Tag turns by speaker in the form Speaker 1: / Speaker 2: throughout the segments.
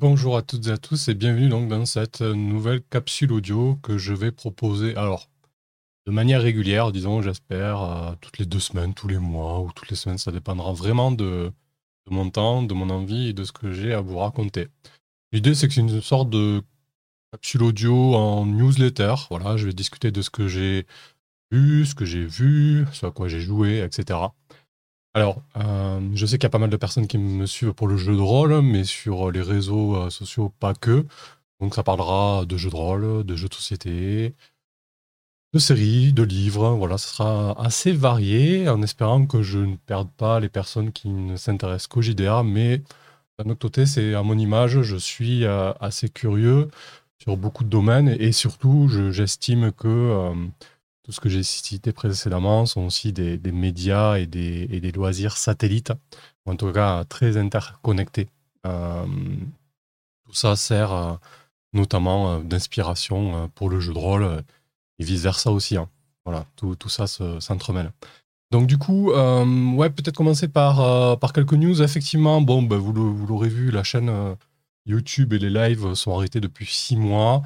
Speaker 1: Bonjour à toutes et à tous et bienvenue donc dans cette nouvelle capsule audio que je vais proposer. Alors, de manière régulière, disons, j'espère, euh, toutes les deux semaines, tous les mois ou toutes les semaines, ça dépendra vraiment de, de mon temps, de mon envie et de ce que j'ai à vous raconter. L'idée, c'est que c'est une sorte de capsule audio en newsletter. Voilà, je vais discuter de ce que j'ai vu, ce que j'ai vu, ce à quoi j'ai joué, etc. Alors, euh, je sais qu'il y a pas mal de personnes qui me suivent pour le jeu de rôle, mais sur les réseaux euh, sociaux, pas que. Donc, ça parlera de jeux de rôle, de jeux de société, de séries, de livres. Voilà, ce sera assez varié, en espérant que je ne perde pas les personnes qui ne s'intéressent qu'au JDR. Mais d'un autre côté, c'est à mon image, je suis euh, assez curieux sur beaucoup de domaines et surtout, j'estime que tout ce que j'ai cité précédemment sont aussi des, médias et des, loisirs satellites, en tout cas très interconnectés. Euh, tout ça sert euh, notamment euh, d'inspiration pour le jeu de rôle et vice-versa aussi. Hein. Voilà, tout, ça s'entremêle. Donc du coup, ouais, peut-être commencer par, quelques news. Effectivement, bon, ben, vous l'aurez vu, la chaîne YouTube et les lives sont arrêtés depuis six mois.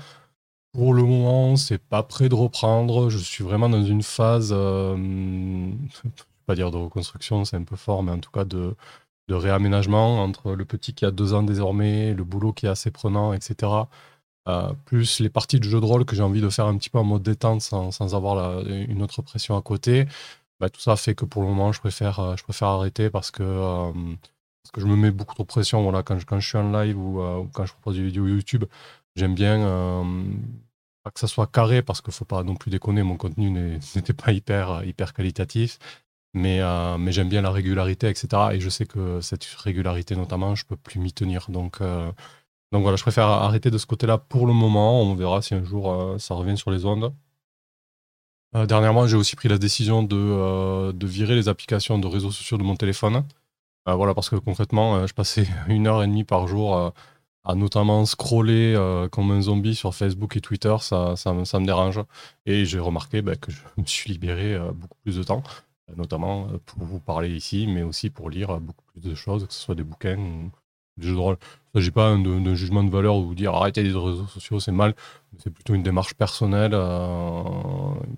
Speaker 1: Pour le moment, c'est pas prêt de reprendre. Je suis vraiment dans une phase, euh, je vais pas dire de reconstruction, c'est un peu fort, mais en tout cas de, réaménagement entre le petit qui a deux ans désormais, le boulot qui est assez prenant, etc. Euh, plus les parties de jeu de rôle que j'ai envie de faire un petit peu en mode détente sans, avoir une autre pression à côté. Bah, tout ça fait que pour le moment, je préfère, euh, je préfère arrêter parce que, euh, parce que je me mets beaucoup trop de pression voilà, quand, je, quand je suis en live ou, ou quand je propose des vidéos YouTube. J'aime bien euh, pas que ça soit carré parce qu'il faut pas non plus déconner, mon contenu n'était pas hyper, hyper qualitatif, mais, euh, mais j'aime bien la régularité, etc. Et je sais que cette régularité, notamment, je peux plus m'y tenir. Donc, euh, donc voilà, je préfère arrêter de ce côté-là pour le moment. On verra si un jour ça revient sur les ondes. dernièrement, j'ai aussi pris la décision de, de, virer les applications de réseaux sociaux de mon téléphone. voilà, parce que concrètement, je passais une heure et demie par jour à notamment scroller euh, comme un zombie sur Facebook et Twitter, ça, ça, me dérange. Et j'ai remarqué bah, que je me suis libéré euh, beaucoup plus de temps, euh, notamment pour vous parler ici, mais aussi pour lire beaucoup plus de choses, que ce soit des bouquins ou des jeux de rôle. Il ne s'agit pas d'un jugement de valeur ou vous dire arrêtez les réseaux sociaux, c'est mal. C'est plutôt une démarche personnelle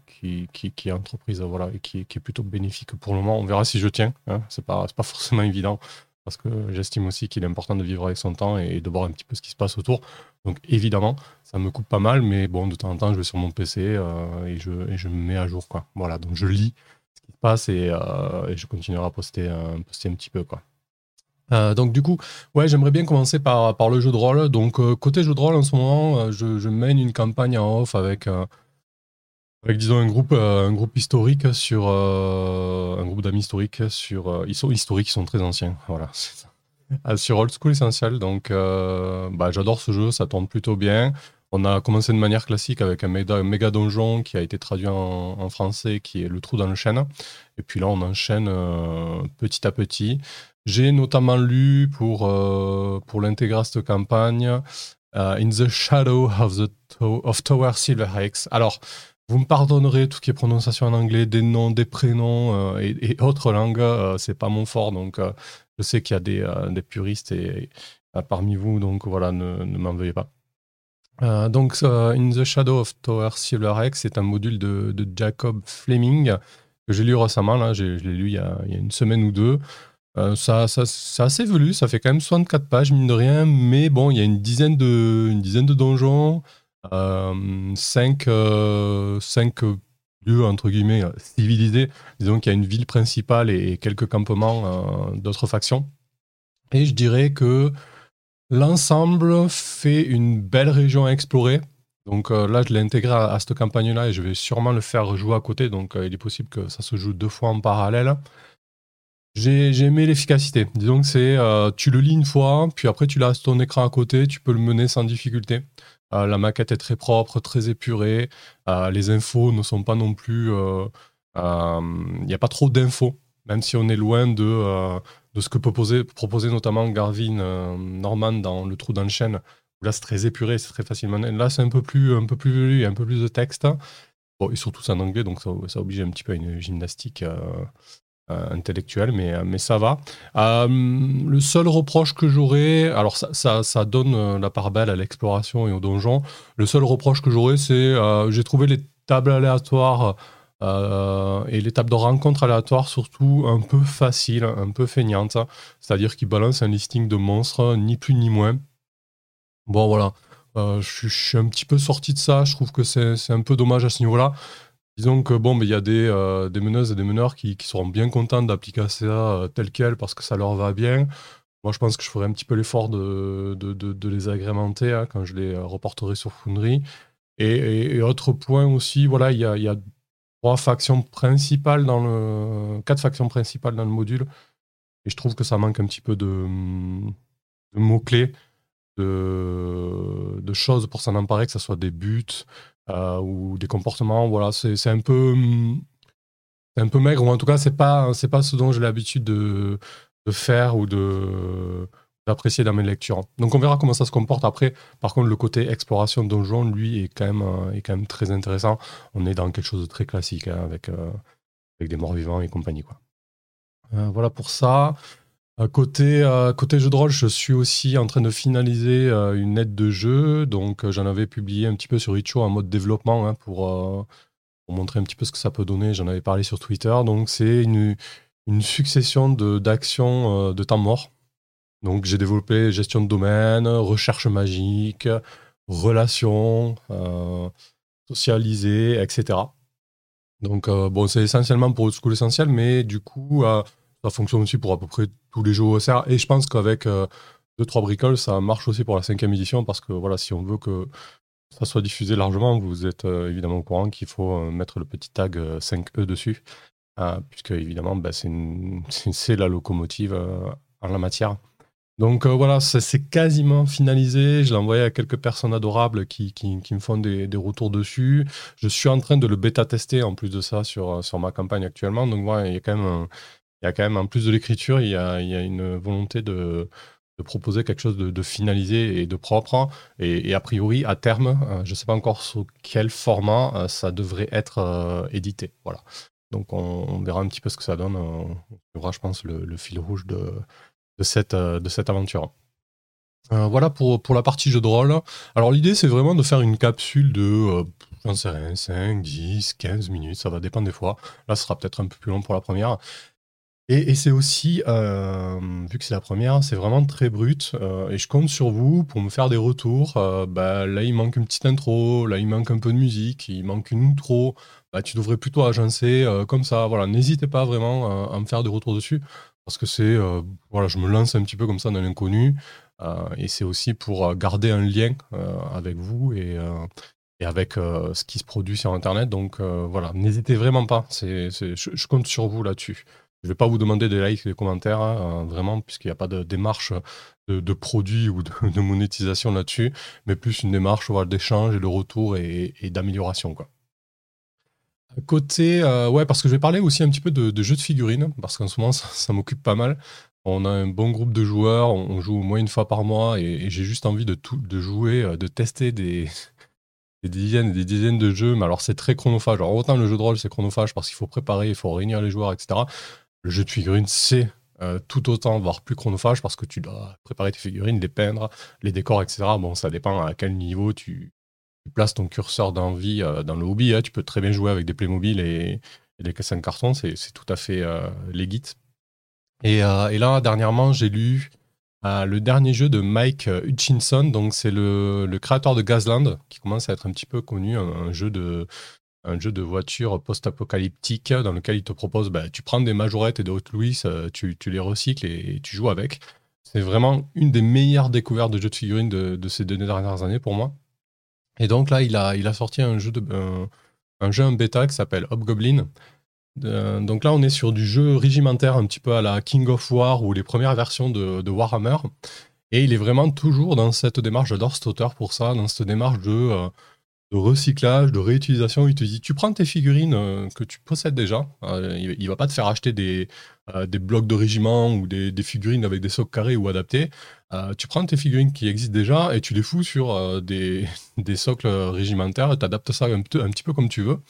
Speaker 1: qui, est entreprise voilà, et qui, est plutôt bénéfique pour le moment. On verra si je tiens. Hein. Ce n'est pas forcément évident parce que j'estime aussi qu'il est important de vivre avec son temps et de voir un petit peu ce qui se passe autour. Donc évidemment, ça me coupe pas mal, mais bon, de temps en temps, je vais sur mon PC euh, et, je, me mets à jour. Quoi. Voilà, donc je lis ce qui se passe et, euh, je continuerai à poster, un petit peu. Quoi. Euh, donc du coup, ouais, j'aimerais bien commencer par, par le jeu de rôle. Donc côté jeu de rôle, en ce moment, je mène une campagne en off avec avec disons un groupe, euh, un groupe historique sur euh, un groupe d'amis historiques sur euh, ils sont historiques, ils sont très anciens, voilà. sur Old School Essential, donc bah, j'adore ce jeu, ça tourne plutôt bien. On a commencé de manière classique avec un méga, donjon qui a été traduit en, français, qui est Le Trou dans le chêne. Et puis là, on enchaîne petit à petit. J'ai notamment lu pour, pour l'intégrer cette campagne In the Shadow of, the of Tower Silver Heights. Alors, vous me pardonnerez tout ce qui est prononciation en anglais, des noms, des prénoms euh, et, autres langues, euh, c'est pas mon fort. Donc, euh, je sais qu'il y a des, puristes et, parmi vous, donc voilà, ne, m'en veuillez pas. donc, In the Shadow of Tower Silver X, c'est un module de, Jacob Fleming que j'ai lu récemment. Là, je l'ai lu il y, a, une semaine ou deux. ça, ça c'est assez velu, ça fait quand même 64 pages, mine de rien, mais bon, il y a une dizaine de, une dizaine de donjons. 5 euh, cinq, lieux, entre guillemets, civilisés. Disons qu'il y a une ville principale et quelques campements euh, d'autres factions. Et je dirais que l'ensemble fait une belle région à explorer. Donc euh, là, je l'ai intégré à, cette campagne-là et je vais sûrement le faire jouer à côté. Donc il est possible que ça se joue deux fois en parallèle. J'ai aimé l'efficacité. Disons que c'est, tu le lis une fois, puis après tu l'as ton écran à côté, tu peux le mener sans difficulté. Euh, la maquette est très propre, très épurée. Euh, les infos ne sont pas non plus. Il euh, n'y a pas trop d'infos, même si on est loin de, ce que peut proposer notamment Garvin Norman dans Le Trou dans le chêne. Là, c'est très épuré, c'est très facilement. Là, c'est un peu plus, un peu plus il y a un peu plus de texte. Bon, sont tous en anglais, donc ça, ça oblige un petit peu à une gymnastique intellectuel, mais, mais ça va. le seul reproche que j'aurais, alors ça, ça, donne la part belle à l'exploration et au donjon, le seul reproche que j'aurais, c'est j'ai trouvé les tables aléatoires et les tables de rencontre aléatoires surtout un peu faciles, un peu feignantes, c'est-à-dire qu'ils balancent un listing de monstres, ni plus ni moins. Bon voilà, je, suis un petit peu sorti de ça, je trouve que c'est un peu dommage à ce niveau-là. Disons que bon, il y a des, euh, des, meneuses et des meneurs qui, seront bien contents d'appliquer ça euh, tel quel parce que ça leur va bien. Moi, je pense que je ferai un petit peu l'effort de, de, de, les agrémenter hein, quand je les euh, reporterai sur Foundry. Et, autre point aussi, voilà, il y a, y a, trois factions principales dans le, quatre factions principales dans le module. Et je trouve que ça manque un petit peu de, mots-clés, de, choses pour s'en emparer, que ce soit des buts, ou des comportements. Voilà, c'est un peu un peu maigre ou en tout cas c'est pas c'est pas ce dont j'ai l'habitude de, faire ou de d'apprécier dans mes lectures. Donc on verra comment ça se comporte après. Par contre le côté exploration donjon lui est quand même euh, est quand même très intéressant. On est dans quelque chose de très classique hein, avec euh, avec des morts vivants et compagnie quoi. voilà pour ça. Côté, côté jeu de rôle, je suis aussi en train de finaliser une aide de jeu. Donc, j'en avais publié un petit peu sur Itch.io en mode développement hein, pour, montrer un petit peu ce que ça peut donner. J'en avais parlé sur Twitter. Donc, c'est une, succession d'actions de, temps mort. Donc, j'ai développé gestion de domaine, recherche magique, relations, socialiser, etc. Donc, bon, c'est essentiellement pour Old School Essentiel, mais du coup, ça fonctionne aussi pour à peu près tous les jeux OSR. Et je pense qu'avec 2-3 euh, bricoles, ça marche aussi pour la cinquième édition parce que voilà, si on veut que ça soit diffusé largement, vous êtes euh, évidemment au courant qu'il faut euh, mettre le petit tag 5E dessus. puisque évidemment, bah, c'est la locomotive en la matière. Donc voilà, c'est quasiment finalisé. Je l'ai envoyé à quelques personnes adorables qui, qui, me font des, des, retours dessus. Je suis en train de le bêta-tester en plus de ça sur, sur ma campagne actuellement. Donc voilà, il y a quand même il y a quand même, en plus de l'écriture, il, y a, une volonté de, proposer quelque chose de, finalisé et de propre. Et, a priori, à terme, euh, je ne sais pas encore sous quel format euh, ça devrait être euh, édité. Voilà. Donc on, verra un petit peu ce que ça donne. On verra, je pense, le, fil rouge de, cette, aventure. voilà pour, la partie jeu de rôle. Alors l'idée, c'est vraiment de faire une capsule de, j'en sais rien, 5, 10, 15 minutes, ça va dépendre des fois. Là, ce sera peut-être un peu plus long pour la première. Et, c'est aussi, euh, vu que c'est la première, c'est vraiment très brut. Euh, et je compte sur vous pour me faire des retours. Euh, bah, là, il manque une petite intro, là, il manque un peu de musique, il manque une outro. Bah, tu devrais plutôt agencer comme ça. Voilà, n'hésitez pas vraiment à me faire des retours dessus. Parce que c'est, voilà, je me lance un petit peu comme ça dans l'inconnu. et c'est aussi pour garder un lien avec vous et, et avec ce qui se produit sur Internet. Donc voilà, n'hésitez vraiment pas. Je compte sur vous là-dessus. Je ne vais pas vous demander des likes, des commentaires, hein, vraiment, puisqu'il n'y a pas de démarche de, produit ou de, monétisation là-dessus, mais plus une démarche d'échange et de retour et, d'amélioration. Quoi. Côté, euh, ouais, parce que je vais parler aussi un petit peu de, jeux de figurines, parce qu'en ce moment, ça, m'occupe pas mal. On a un bon groupe de joueurs, on, joue au moins une fois par mois, et, j'ai juste envie de jouer, euh, de tester des, des dizaines et des dizaines de jeux, mais alors c'est très chronophage. Alors autant le jeu de rôle, c'est chronophage parce qu'il faut préparer, il faut réunir les joueurs, etc le jeu de figurines, c'est euh, tout autant, voire plus chronophage, parce que tu dois préparer tes figurines, les peindre, les décors, etc. Bon, ça dépend à quel niveau tu, places ton curseur d'envie euh, dans le hobby. Hein. Tu peux très bien jouer avec des Playmobil et, et des cassins de carton, c'est tout à fait euh, legit. Et, là, dernièrement, j'ai lu le dernier jeu de Mike Hutchinson, donc c'est le, créateur de Gazland, qui commence à être un petit peu connu, un jeu de, un jeu de voiture post-apocalyptique dans lequel il te propose, bah, tu prends des majorettes et des Hot Louis, euh, tu, les recycles et, tu joues avec. C'est vraiment une des meilleures découvertes de jeux de figurines de, ces deux dernières années pour moi. Et donc là, il a, sorti un jeu, de, un, en bêta qui s'appelle Hobgoblin. Donc là, on est sur du jeu régimentaire un petit peu à la King of War ou les premières versions de, Warhammer. Et il est vraiment toujours dans cette démarche, j'adore cet auteur pour ça, dans cette démarche de... Euh, de recyclage, de réutilisation. Il te dit, tu prends tes figurines euh, que tu possèdes déjà. Euh, il, ne va pas te faire acheter des, euh, blocs de régiment ou des, figurines avec des socles carrés ou adaptés. tu prends tes figurines qui existent déjà et tu les fous sur des, des, socles régimentaires. Tu adaptes ça un, un, petit peu comme tu veux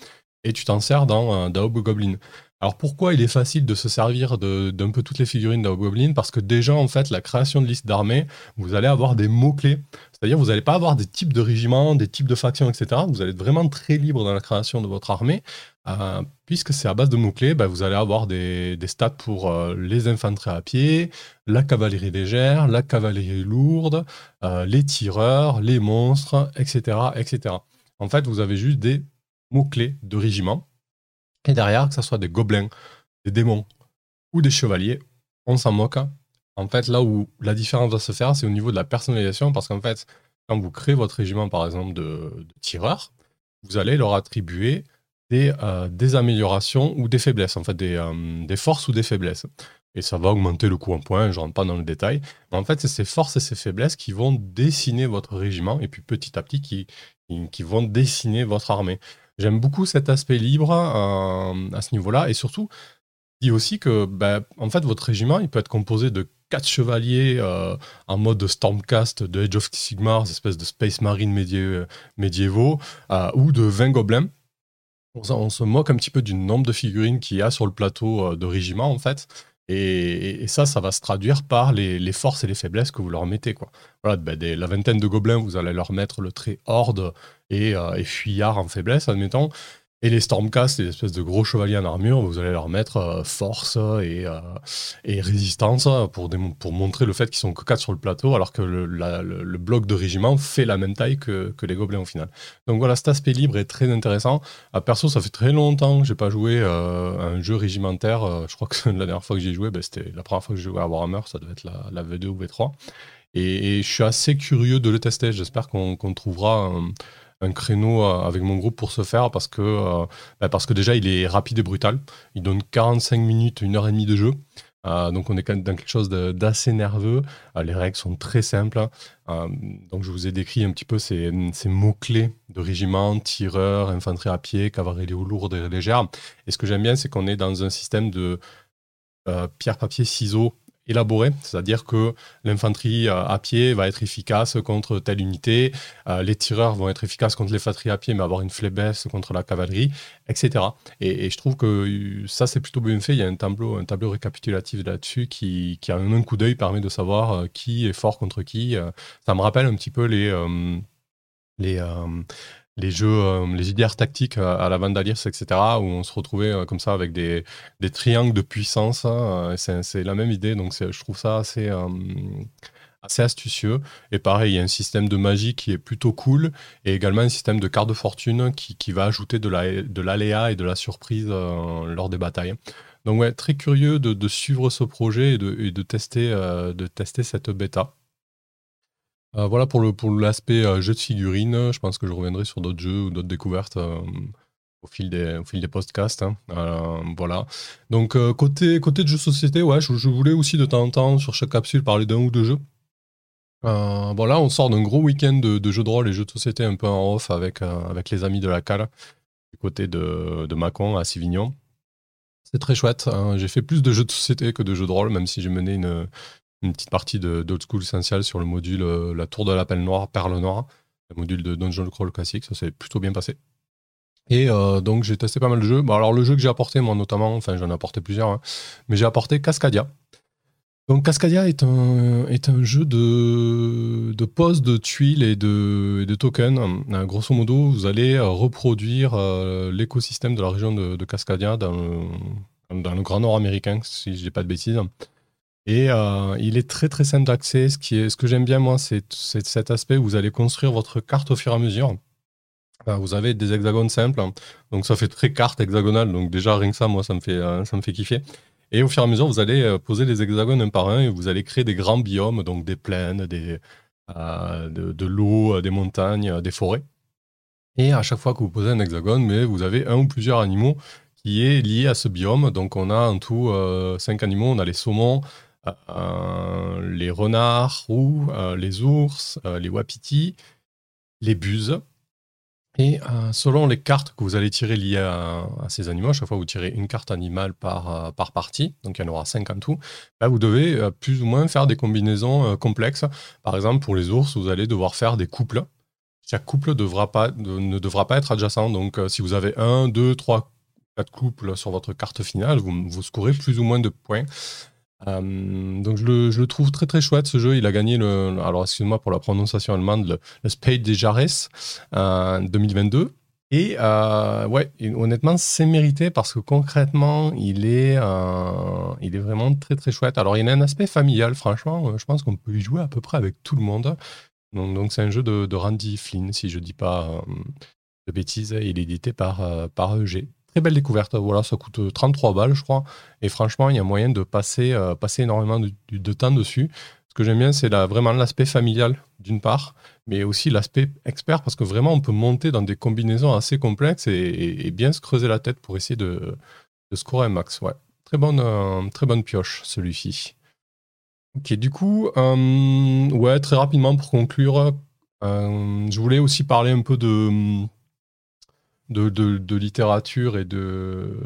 Speaker 1: et tu t'en sers dans, dans Goblin. Alors pourquoi il est facile de se servir d'un peu toutes les figurines Goblin Parce que déjà, en fait, la création de liste d'armées, vous allez avoir des mots-clés. C'est-à-dire, vous n'allez pas avoir des types de régiments, des types de factions, etc. Vous allez être vraiment très libre dans la création de votre armée. Euh, puisque c'est à base de mots-clés, bah, vous allez avoir des, stats pour euh, les infanteries à pied, la cavalerie légère, la cavalerie lourde, euh, les tireurs, les monstres, etc., etc. En fait, vous avez juste des mots-clés de régiments et derrière, que ce soit des gobelins, des démons ou des chevaliers, on s'en moque. En fait, là où la différence va se faire, c'est au niveau de la personnalisation, parce qu'en fait, quand vous créez votre régiment, par exemple, de, tireurs, vous allez leur attribuer des, euh, des, améliorations ou des faiblesses, en fait, des, euh, des, forces ou des faiblesses. Et ça va augmenter le coût en points, je ne rentre pas dans le détail. Mais en fait, c'est ces forces et ces faiblesses qui vont dessiner votre régiment, et puis petit à petit, qui vont dessiner votre armée. J'aime beaucoup cet aspect libre euh, à ce niveau-là. Et surtout, dit aussi que bah, en fait, votre régiment, il peut être composé de quatre chevaliers euh, en mode Stormcast de Age of Sigmar, espèce de Space Marine médiévaux, euh, ou de 20 gobelins. On, se moque un petit peu du nombre de figurines qu'il y a sur le plateau de régiment, en fait. Et, ça, ça va se traduire par les, forces et les faiblesses que vous leur mettez. Quoi. Ben, la vingtaine de gobelins, vous allez leur mettre le trait horde et, euh, et fuyard en faiblesse, admettons. Et les Stormcast, les espèces de gros chevaliers en armure, vous allez leur mettre euh, force et, euh, et, résistance pour, pour montrer le fait qu'ils sont que 4 sur le plateau, alors que le, bloc de régiment fait la même taille que, les gobelins au final. Donc voilà, cet aspect libre est très intéressant. À perso, ça fait très longtemps que j'ai pas joué euh, à un jeu régimentaire. je crois que la dernière fois que j'ai joué, ben, c'était la première fois que j'ai joué à Warhammer, ça devait être la, la V2 ou V3. Et, je suis assez curieux de le tester. J'espère qu'on trouvera créneau euh, avec mon groupe pour ce faire parce que, euh, bah, parce que déjà il est rapide et brutal. Il donne 45 minutes, une heure et demie de jeu. Euh, donc on est quand même dans quelque chose d'assez nerveux. les règles sont très simples. donc je vous ai décrit un petit peu ces, ces mots-clés de régiment, tireur, infanterie à pied, cavalerie lourde et légère. Et ce que j'aime bien, c'est qu'on est dans un système de pierre, papier, ciseaux élaboré, c'est-à-dire que l'infanterie euh, à pied va être efficace contre telle unité, euh, les tireurs vont être efficaces contre l'infanterie à pied, mais avoir une faiblesse contre la cavalerie, etc. Et, je trouve que euh, ça, c'est plutôt bien fait. Il y a un tableau, un tableau récapitulatif là-dessus qui, qui, en un coup d'œil, permet de savoir qui est fort contre qui. Ça me rappelle un petit peu les... les les jeux, euh, les idées tactiques à, la Vandaliers, etc., où on se retrouvait euh, comme ça avec des, triangles de puissance. Hein, c'est la même idée, donc je trouve ça assez, euh, assez astucieux. Et pareil, il y a un système de magie qui est plutôt cool, et également un système de cartes de fortune qui, va ajouter de l'aléa et de la surprise lors des batailles. Donc ouais, très curieux de, suivre ce projet et et de tester, de tester cette bêta. Euh, voilà pour le l'aspect euh, jeu de figurines. Je pense que je reviendrai sur d'autres jeux ou d'autres découvertes euh, au fil des podcasts. Hein. voilà. Donc côté côté de jeux société, ouais, je, voulais aussi de temps en temps sur chaque capsule parler d'un ou deux jeux. voilà, on sort d'un gros week-end de, jeux de rôle et jeux de société un peu en off avec les amis de la cale du côté de, de à Sivignon. C'est très chouette. Hein. J'ai fait plus de jeux de société que de jeux de rôle, même si j'ai mené une, une petite partie de School Essential sur le module euh, La Tour de l'Appel Noir, Perle Noire, le module de Dungeon Crawl classique, ça s'est plutôt bien passé. Et euh, donc j'ai testé pas mal de jeux. Alors le jeu que j'ai apporté, moi notamment, enfin j'en ai apporté plusieurs, hein, mais j'ai apporté Cascadia. Donc Cascadia est un, est un jeu de, de pose de tuiles et de, de tokens. Euh, grosso modo, vous allez reproduire l'écosystème de la région de, de Cascadia dans, dans, le Grand Nord américain, si je dis pas de bêtises. Et euh, il est très très simple d'accès. Ce, ce que j'aime bien moi, c'est cet aspect où vous allez construire votre carte au fur et à mesure. vous avez des hexagones simples, donc ça fait très carte hexagonale. Donc déjà rien que ça, moi, ça me fait euh, ça me fait kiffer. Et au fur et à mesure, vous allez euh, poser les hexagones un par un et vous allez créer des grands biomes, donc des plaines, des, de, de l'eau, des montagnes, des forêts. Et à chaque fois que vous posez un hexagone, mais vous avez un ou plusieurs animaux qui est lié à ce biome. Donc on a en tout cinq animaux. On a les saumons, euh, les renards roux, euh, les ours, euh, les wapitis, les buses. Et selon les cartes que vous allez tirer liées à, ces animaux, à chaque fois vous tirez une carte animale par, par partie, donc il y en aura 5 en tout, bah, vous devez plus ou moins faire des combinaisons complexes. Par exemple, pour les ours, vous allez devoir faire des couples. Chaque couple ne devra pas être adjacent. Donc si vous avez un, deux, trois quatre couples sur votre carte finale, vous, vous scorez plus ou moins de points. Euh, donc je le, trouve très très chouette ce jeu. Il a gagné le, alors excuse-moi pour la prononciation allemande, le, le Spade des Jarres en 2022. Et euh, ouais, honnêtement, c'est mérité parce que concrètement, il est, euh, il est vraiment très très chouette. Alors, il y a un aspect familial, franchement, euh, je pense qu'on peut y jouer à peu près avec tout le monde. Donc, c'est un jeu de, Randy Flynn, si je dis pas de bêtises. Il est édité par, par EG. Très belle découverte. Voilà, ça coûte 33 balles, je crois. Et franchement, il y a moyen de passer, passer énormément de, temps dessus. Ce que j'aime bien, c'est vraiment l'aspect familial, d'une part, mais aussi l'aspect expert, parce que vraiment, on peut monter dans des combinaisons assez complexes et, bien se creuser la tête pour essayer de, scorer un max. Ouais. Très bonne, euh, très bonne pioche, celui-ci. Ok, du coup, euh, ouais, très rapidement pour conclure, euh, je voulais aussi parler un peu de, de, littérature et de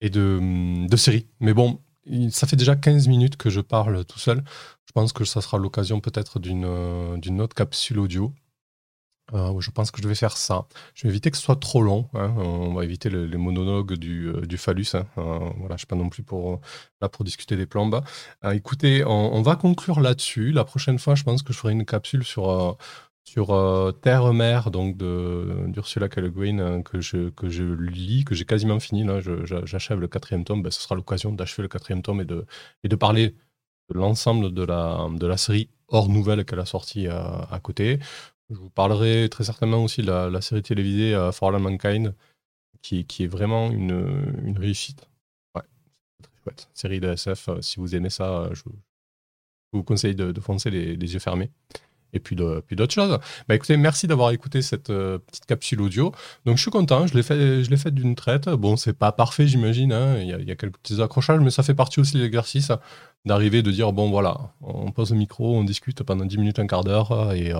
Speaker 1: et de, séries. Mais bon, ça fait déjà 15 minutes que je parle tout seul. Je pense que ça sera l'occasion peut-être d'une euh, autre capsule audio. Euh, je pense que je vais faire ça. Je vais éviter que ce soit trop long. Hein. On va éviter les, monologues du, euh, phallus. Hein. voilà, je ne suis pas non plus là pour discuter des plombes. écoutez, on, va conclure là-dessus. La prochaine fois, je pense que je ferai une capsule sur sur euh, Terre-Mère, donc d'Ursula K. Le Guin, euh, que, je, que je lis, que j'ai quasiment fini. Là, j'achève le quatrième tome. Ben, ce sera l'occasion d'achever le quatrième tome et de, et de parler de l'ensemble de la, de la série hors nouvelle qu'elle a sortie à, à, côté. Je vous parlerai très certainement aussi de la, série télévisée euh, For All Mankind, qui, qui est vraiment une, une réussite. Ouais, très chouette. Série de SF, si vous aimez ça, je, vous conseille de, de foncer les yeux fermés et puis, d'autres choses. Bah écoutez, merci d'avoir écouté cette euh, petite capsule audio. Donc je suis content, je l'ai fait, je l'ai fait d'une traite. Bon, c'est pas parfait, j'imagine. Hein. Il, y a, quelques petits accrochages, mais ça fait partie aussi de l'exercice d'arriver, de dire bon voilà, on pose le micro, on discute pendant 10 minutes, un quart d'heure et, euh,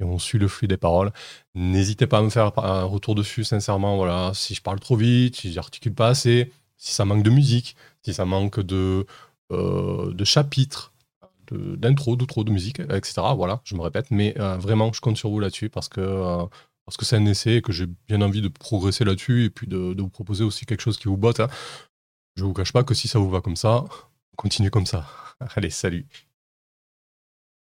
Speaker 1: et on suit le flux des paroles. N'hésitez pas à me faire un retour dessus, sincèrement. Voilà, si je parle trop vite, si j'articule pas assez, si ça manque de musique, si ça manque de, euh, de chapitres d'intro, d'outro, de musique, etc. Voilà, je me répète, mais euh, vraiment, je compte sur vous là-dessus parce que euh, parce que c'est un essai et que j'ai bien envie de progresser là-dessus et puis de, vous proposer aussi quelque chose qui vous botte. Hein. Je vous cache pas que si ça vous va comme ça, continuez comme ça. Allez, salut.